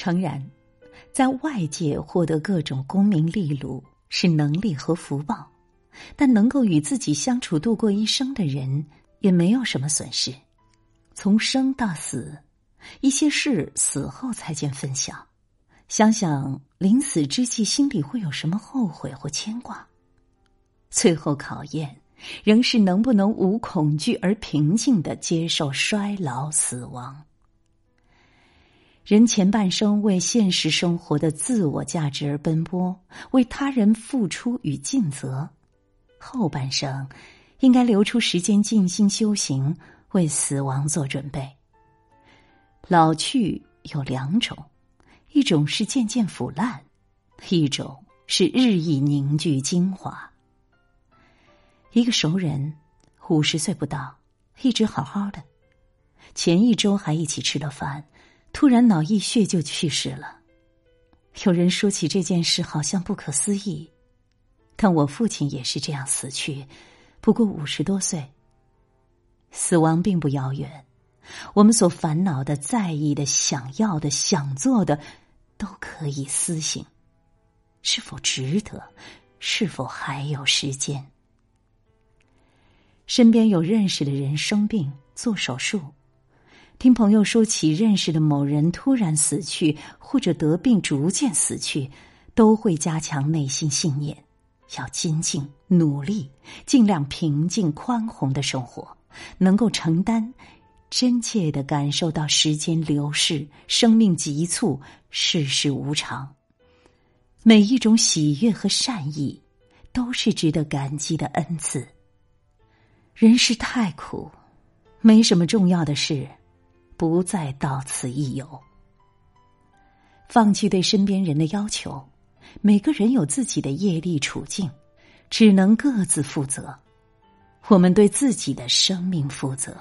诚然，在外界获得各种功名利禄是能力和福报，但能够与自己相处度过一生的人，也没有什么损失。从生到死，一些事死后才见分晓。想想临死之际，心里会有什么后悔或牵挂？最后考验，仍是能不能无恐惧而平静的接受衰老死亡。人前半生为现实生活的自我价值而奔波，为他人付出与尽责；后半生，应该留出时间静心修行，为死亡做准备。老去有两种。一种是渐渐腐烂，一种是日益凝聚精华。一个熟人，五十岁不到，一直好好的，前一周还一起吃了饭，突然脑溢血就去世了。有人说起这件事，好像不可思议，但我父亲也是这样死去，不过五十多岁。死亡并不遥远。我们所烦恼的、在意的、想要的、想做的，都可以思醒，是否值得？是否还有时间？身边有认识的人生病做手术，听朋友说起认识的某人突然死去，或者得病逐渐死去，都会加强内心信念，要精进努力，尽量平静宽宏的生活，能够承担。真切的感受到时间流逝，生命急促，世事无常。每一种喜悦和善意，都是值得感激的恩赐。人世太苦，没什么重要的事，不再到此一游。放弃对身边人的要求，每个人有自己的业力处境，只能各自负责。我们对自己的生命负责。